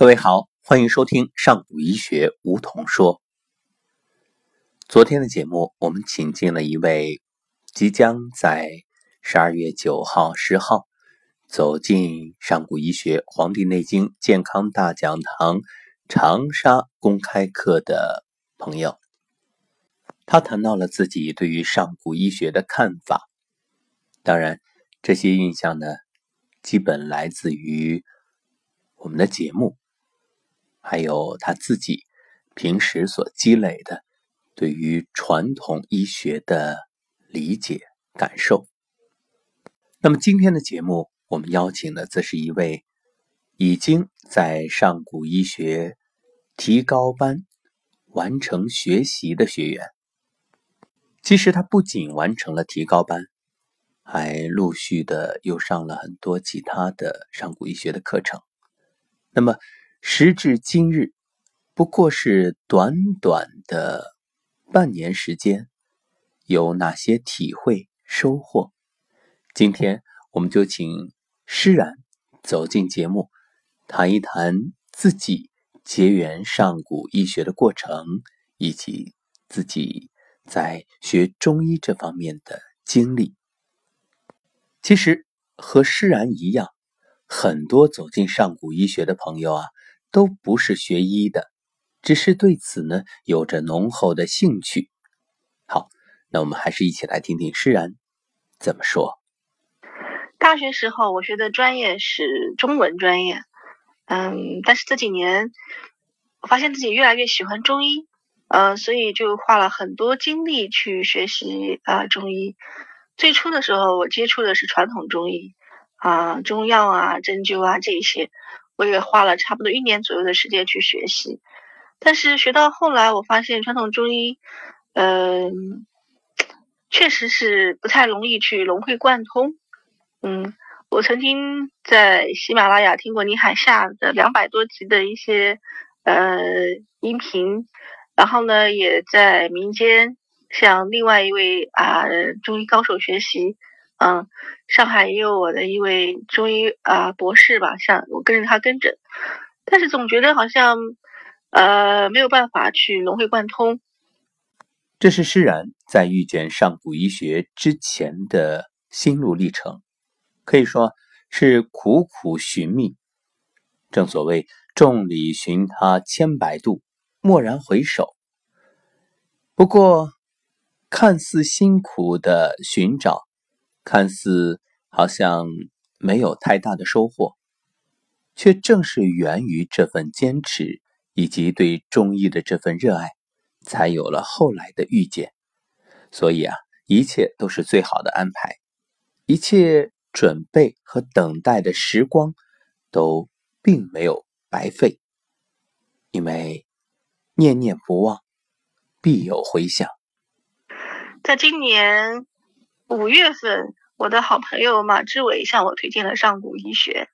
各位好，欢迎收听《上古医学梧桐说》。昨天的节目，我们请进了一位即将在十二月九号、十号走进上古医学《黄帝内经健康大讲堂》长沙公开课的朋友。他谈到了自己对于上古医学的看法。当然，这些印象呢，基本来自于我们的节目。还有他自己平时所积累的对于传统医学的理解感受。那么今天的节目，我们邀请的则是一位已经在上古医学提高班完成学习的学员。其实他不仅完成了提高班，还陆续的又上了很多其他的上古医学的课程。那么。时至今日，不过是短短的半年时间，有哪些体会收获？今天我们就请施然走进节目，谈一谈自己结缘上古医学的过程，以及自己在学中医这方面的经历。其实和施然一样，很多走进上古医学的朋友啊。都不是学医的，只是对此呢有着浓厚的兴趣。好，那我们还是一起来听听诗然怎么说。大学时候我学的专业是中文专业，嗯，但是这几年我发现自己越来越喜欢中医，呃，所以就花了很多精力去学习啊中医。最初的时候我接触的是传统中医啊，中药啊、针灸啊这一些。我也花了差不多一年左右的时间去学习，但是学到后来，我发现传统中医，嗯，确实是不太容易去融会贯通。嗯，我曾经在喜马拉雅听过倪海厦的两百多集的一些呃音频，然后呢，也在民间向另外一位啊中医高手学习。嗯，上海也有我的一位中医啊博士吧，像我跟着他跟诊，但是总觉得好像呃没有办法去融会贯通。这是施然在遇见上古医学之前的心路历程，可以说是苦苦寻觅。正所谓众里寻他千百度，蓦然回首。不过，看似辛苦的寻找。看似好像没有太大的收获，却正是源于这份坚持以及对中医的这份热爱，才有了后来的遇见。所以啊，一切都是最好的安排，一切准备和等待的时光都并没有白费，因为念念不忘，必有回响。在今年。五月份，我的好朋友马志伟向我推荐了上古医学。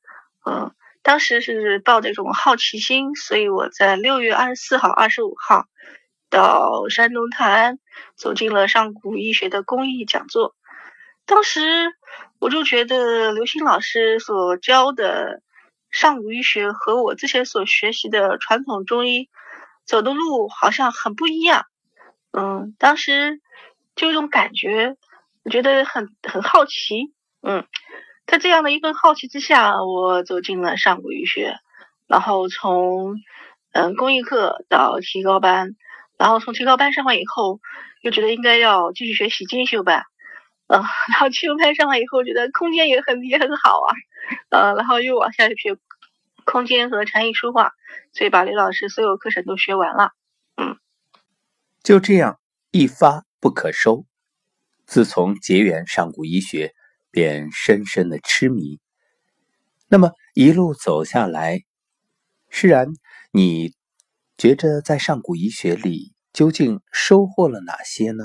嗯，当时是抱着一种好奇心，所以我在六月二十四号、二十五号到山东泰安走进了上古医学的公益讲座。当时我就觉得刘星老师所教的上古医学和我之前所学习的传统中医走的路好像很不一样。嗯，当时就有种感觉。我觉得很很好奇，嗯，在这样的一份好奇之下，我走进了上古医学，然后从嗯公益课到提高班，然后从提高班上完以后，又觉得应该要继续学习精修班，嗯，然后精修班上完以后，觉得空间也很也很好啊，呃，然后又往下学空间和禅意书画，所以把刘老师所有课程都学完了，嗯，就这样一发不可收。自从结缘上古医学，便深深的痴迷。那么一路走下来，释然，你觉着在上古医学里究竟收获了哪些呢？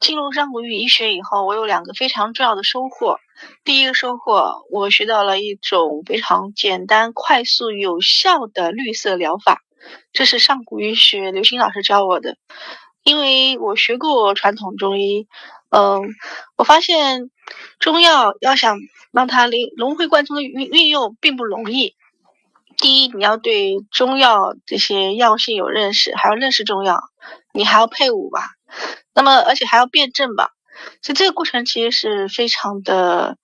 进入上古医学以后，我有两个非常重要的收获。第一个收获，我学到了一种非常简单、快速、有效的绿色疗法，这是上古医学刘星老师教我的。因为我学过传统中医，嗯，我发现中药要想让它灵融会贯通的运运用并不容易。第一，你要对中药这些药性有认识，还要认识中药，你还要配伍吧，那么而且还要辩证吧，所以这个过程其实是非常的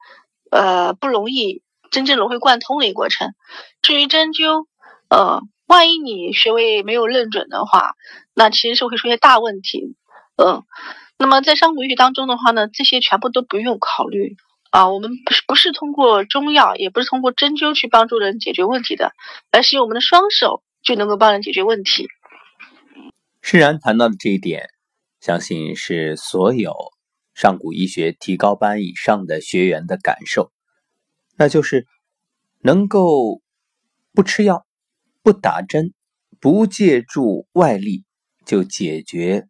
呃不容易，真正融会贯通的一个过程。至于针灸，呃，万一你穴位没有认准的话，那其实是会出现大问题，嗯，那么在上古医学当中的话呢，这些全部都不用考虑。啊，我们不是不是通过中药，也不是通过针灸去帮助人解决问题的，而是用我们的双手就能够帮人解决问题。释然谈到的这一点，相信是所有上古医学提高班以上的学员的感受，那就是能够不吃药、不打针、不借助外力就解决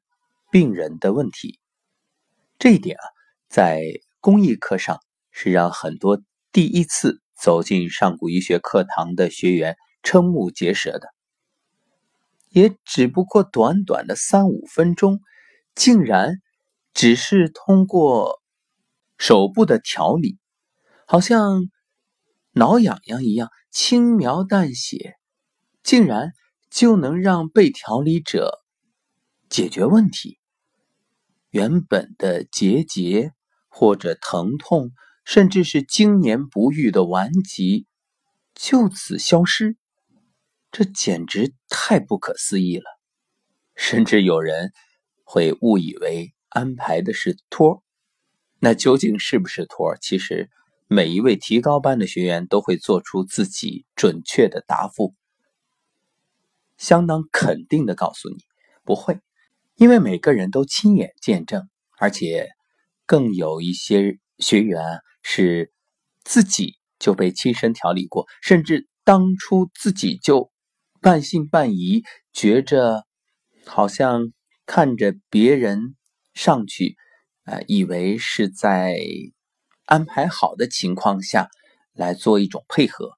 病人的问题。这一点啊，在公益课上。是让很多第一次走进上古医学课堂的学员瞠目结舌的，也只不过短短的三五分钟，竟然只是通过手部的调理，好像挠痒痒一样轻描淡写，竟然就能让被调理者解决问题，原本的结节或者疼痛。甚至是经年不愈的顽疾就此消失，这简直太不可思议了。甚至有人会误以为安排的是托儿，那究竟是不是托儿？其实每一位提高班的学员都会做出自己准确的答复，相当肯定的告诉你不会，因为每个人都亲眼见证，而且更有一些学员。是自己就被亲身调理过，甚至当初自己就半信半疑，觉着好像看着别人上去，呃，以为是在安排好的情况下来做一种配合。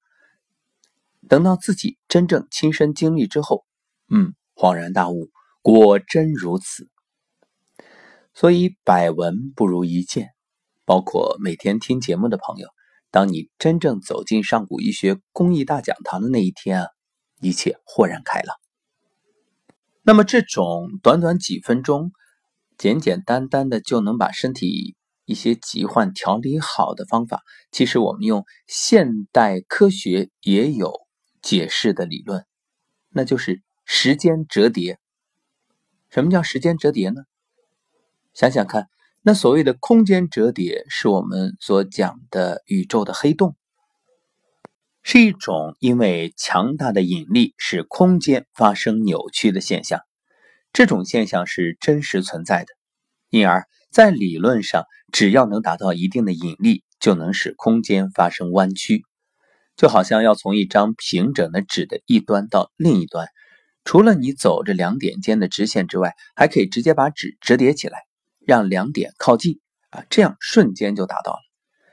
等到自己真正亲身经历之后，嗯，恍然大悟，果真如此。所以百闻不如一见。包括每天听节目的朋友，当你真正走进上古医学公益大讲堂的那一天啊，一切豁然开朗。那么，这种短短几分钟、简简单单的就能把身体一些疾患调理好的方法，其实我们用现代科学也有解释的理论，那就是时间折叠。什么叫时间折叠呢？想想看。那所谓的空间折叠，是我们所讲的宇宙的黑洞，是一种因为强大的引力使空间发生扭曲的现象。这种现象是真实存在的，因而，在理论上，只要能达到一定的引力，就能使空间发生弯曲。就好像要从一张平整的纸的一端到另一端，除了你走着两点间的直线之外，还可以直接把纸折叠起来。让两点靠近啊，这样瞬间就达到了。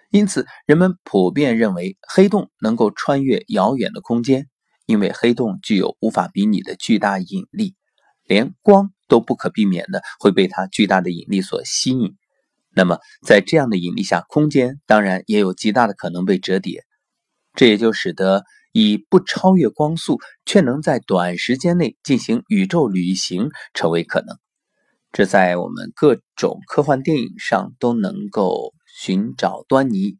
因此，人们普遍认为黑洞能够穿越遥远的空间，因为黑洞具有无法比拟的巨大引力，连光都不可避免的会被它巨大的引力所吸引。那么，在这样的引力下，空间当然也有极大的可能被折叠。这也就使得以不超越光速却能在短时间内进行宇宙旅行成为可能。这在我们各种科幻电影上都能够寻找端倪。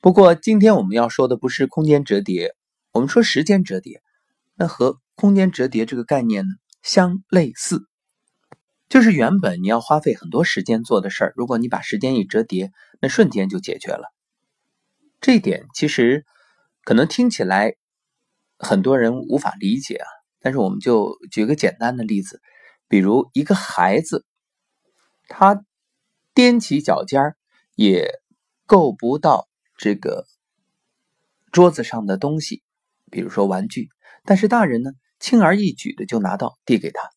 不过，今天我们要说的不是空间折叠，我们说时间折叠。那和空间折叠这个概念呢相类似，就是原本你要花费很多时间做的事儿，如果你把时间一折叠，那瞬间就解决了。这一点其实可能听起来很多人无法理解啊，但是我们就举个简单的例子。比如一个孩子，他踮起脚尖儿也够不到这个桌子上的东西，比如说玩具，但是大人呢，轻而易举的就拿到递给他。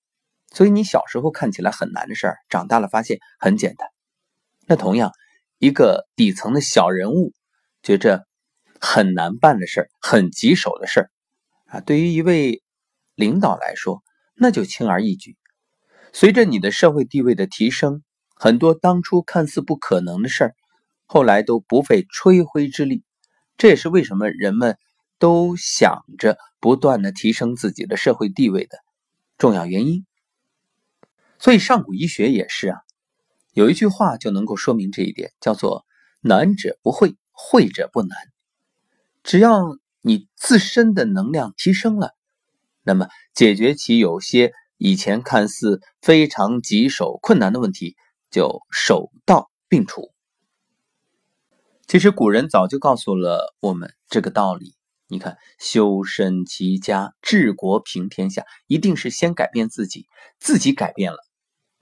所以你小时候看起来很难的事儿，长大了发现很简单。那同样，一个底层的小人物觉着很难办的事儿，很棘手的事儿啊，对于一位领导来说，那就轻而易举。随着你的社会地位的提升，很多当初看似不可能的事儿，后来都不费吹灰之力。这也是为什么人们都想着不断的提升自己的社会地位的重要原因。所以上古医学也是啊，有一句话就能够说明这一点，叫做“难者不会，会者不难”。只要你自身的能量提升了，那么解决起有些以前看似非常棘手、困难的问题，就手到病除。其实古人早就告诉了我们这个道理。你看，修身齐家治国平天下，一定是先改变自己，自己改变了。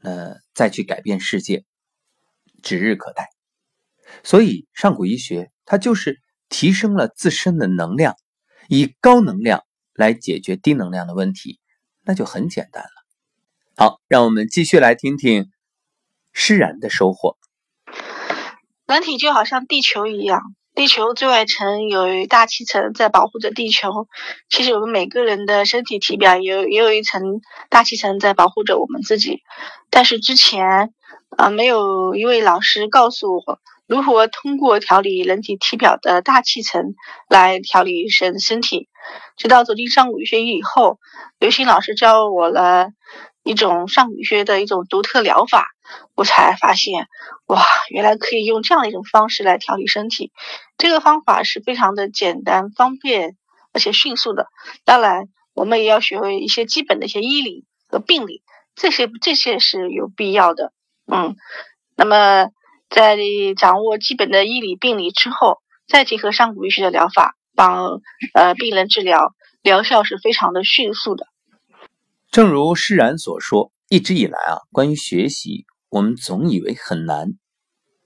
呃，再去改变世界，指日可待。所以上古医学它就是提升了自身的能量，以高能量来解决低能量的问题，那就很简单了。好，让我们继续来听听施然的收获。人体就好像地球一样，地球最外层有一大气层在保护着地球。其实我们每个人的身体体表也有也有一层大气层在保护着我们自己。但是之前，啊，没有一位老师告诉我如何通过调理人体体表的大气层来调理身身体。直到走进上古医学以后，刘星老师教我了一种上古医学的一种独特疗法，我才发现，哇，原来可以用这样的一种方式来调理身体。这个方法是非常的简单、方便而且迅速的。当然，我们也要学会一些基本的一些医理和病理。这些这些是有必要的，嗯，那么在掌握基本的医理病理之后，再结合上古医学的疗法，帮呃病人治疗，疗效是非常的迅速的。正如施然所说，一直以来啊，关于学习，我们总以为很难，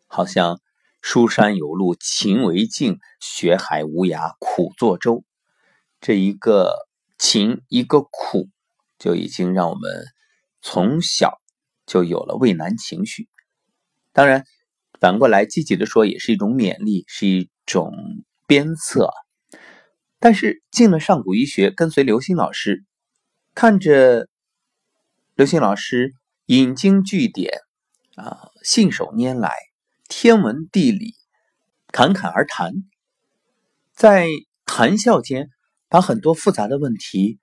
好像书山有路勤为径，学海无涯苦作舟，这一个勤一个苦，就已经让我们。从小就有了畏难情绪，当然，反过来积极的说，也是一种勉励，是一种鞭策。但是进了上古医学，跟随刘星老师，看着刘星老师引经据典啊，信手拈来，天文地理侃侃而谈，在谈笑间把很多复杂的问题。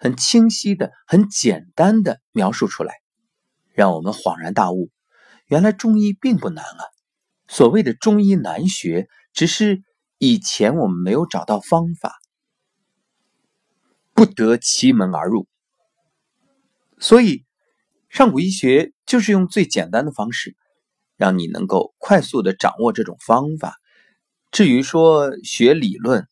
很清晰的、很简单的描述出来，让我们恍然大悟：原来中医并不难啊！所谓的中医难学，只是以前我们没有找到方法，不得其门而入。所以，上古医学就是用最简单的方式，让你能够快速的掌握这种方法。至于说学理论，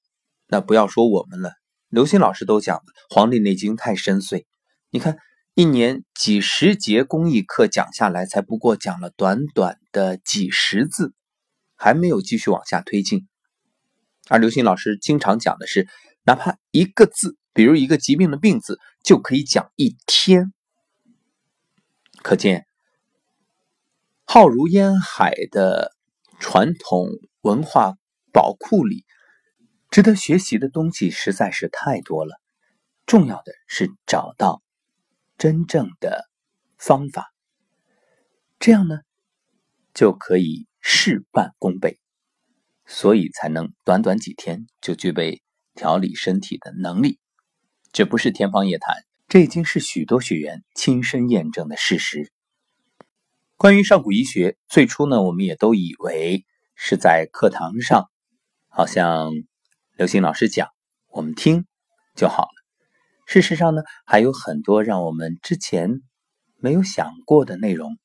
那不要说我们了。刘星老师都讲的《黄帝内经》太深邃，你看一年几十节公益课讲下来，才不过讲了短短的几十字，还没有继续往下推进。而刘星老师经常讲的是，哪怕一个字，比如一个疾病的“病”字，就可以讲一天。可见浩如烟海的传统文化宝库里。值得学习的东西实在是太多了，重要的是找到真正的方法，这样呢就可以事半功倍，所以才能短短几天就具备调理身体的能力。这不是天方夜谭，这已经是许多学员亲身验证的事实。关于上古医学，最初呢，我们也都以为是在课堂上，好像。刘星老师讲，我们听就好。事实上呢，还有很多让我们之前没有想过的内容。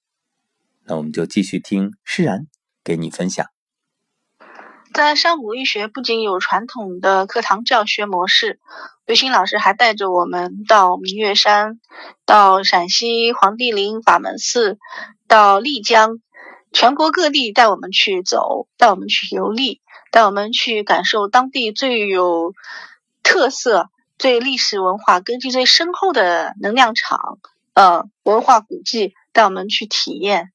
那我们就继续听施然给你分享。在上古医学，不仅有传统的课堂教学模式，刘星老师还带着我们到明月山、到陕西黄帝陵法门寺、到丽江，全国各地带我们去走，带我们去游历。带我们去感受当地最有特色、最历史文化根基最深厚的能量场，呃，文化古迹，带我们去体验。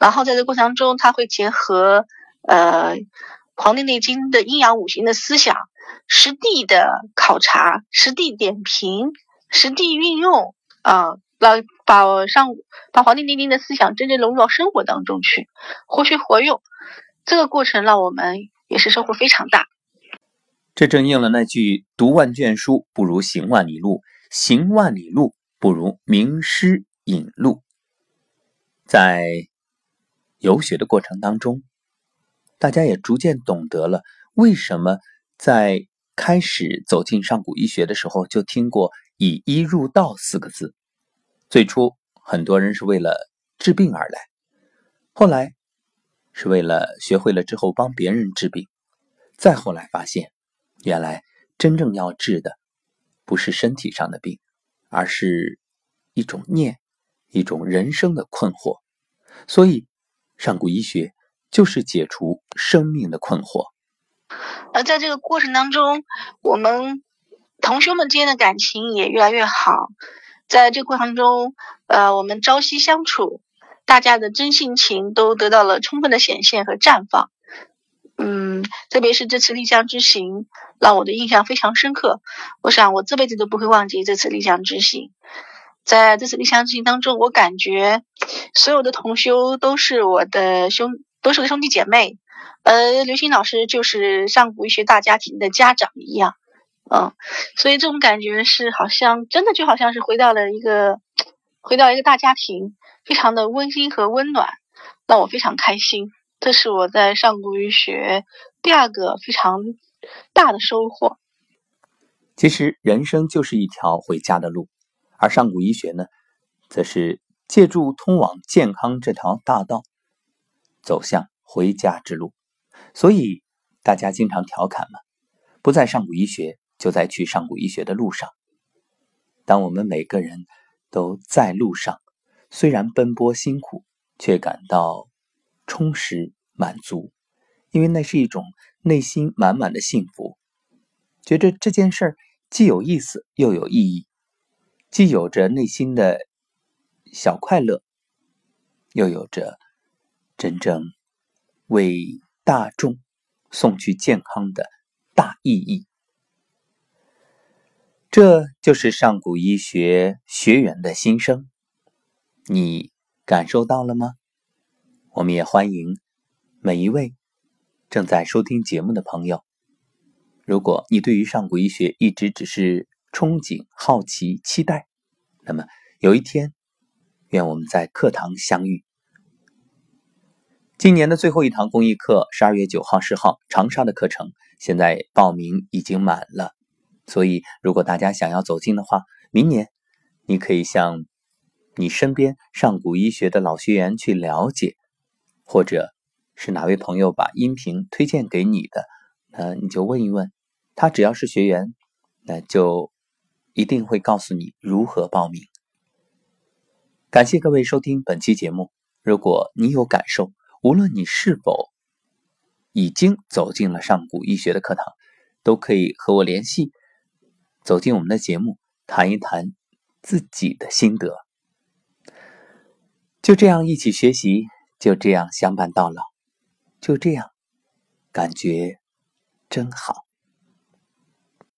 然后在这过程中，他会结合呃《黄帝内经》的阴阳五行的思想，实地的考察、实地点评、实地运用，啊，来把上把《黄帝内经》的思想真正融入到生活当中去，活学活用。这个过程让我们。也是收获非常大。这正应了那句“读万卷书不如行万里路，行万里路不如名师引路”。在游学的过程当中，大家也逐渐懂得了为什么在开始走进上古医学的时候就听过“以医入道”四个字。最初，很多人是为了治病而来，后来是为了学会了之后帮别人治病，再后来发现。原来，真正要治的不是身体上的病，而是一种念，一种人生的困惑。所以，上古医学就是解除生命的困惑。而在这个过程当中，我们同学们之间的感情也越来越好。在这个过程中，呃，我们朝夕相处，大家的真性情都得到了充分的显现和绽放。嗯，特别是这次丽江之行，让我的印象非常深刻。我想我这辈子都不会忘记这次丽江之行。在这次丽江之行当中，我感觉所有的同修都是我的兄，都是个兄弟姐妹。呃，刘星老师就是上古医学大家庭的家长一样，嗯，所以这种感觉是好像真的就好像是回到了一个，回到一个大家庭，非常的温馨和温暖，让我非常开心。这是我在上古医学第二个非常大的收获。其实人生就是一条回家的路，而上古医学呢，则是借助通往健康这条大道，走向回家之路。所以大家经常调侃嘛，不在上古医学，就在去上古医学的路上。当我们每个人都在路上，虽然奔波辛苦，却感到。充实满足，因为那是一种内心满满的幸福，觉着这件事儿既有意思又有意义，既有着内心的小快乐，又有着真正为大众送去健康的大意义。这就是上古医学学员的心声，你感受到了吗？我们也欢迎每一位正在收听节目的朋友。如果你对于上古医学一直只是憧憬、好奇、期待，那么有一天，愿我们在课堂相遇。今年的最后一堂公益课，十二月九号、十号长沙的课程，现在报名已经满了。所以，如果大家想要走进的话，明年你可以向你身边上古医学的老学员去了解。或者是哪位朋友把音频推荐给你的，那你就问一问他，只要是学员，那就一定会告诉你如何报名。感谢各位收听本期节目。如果你有感受，无论你是否已经走进了上古医学的课堂，都可以和我联系，走进我们的节目，谈一谈自己的心得。就这样一起学习。就这样相伴到老，就这样，感觉真好。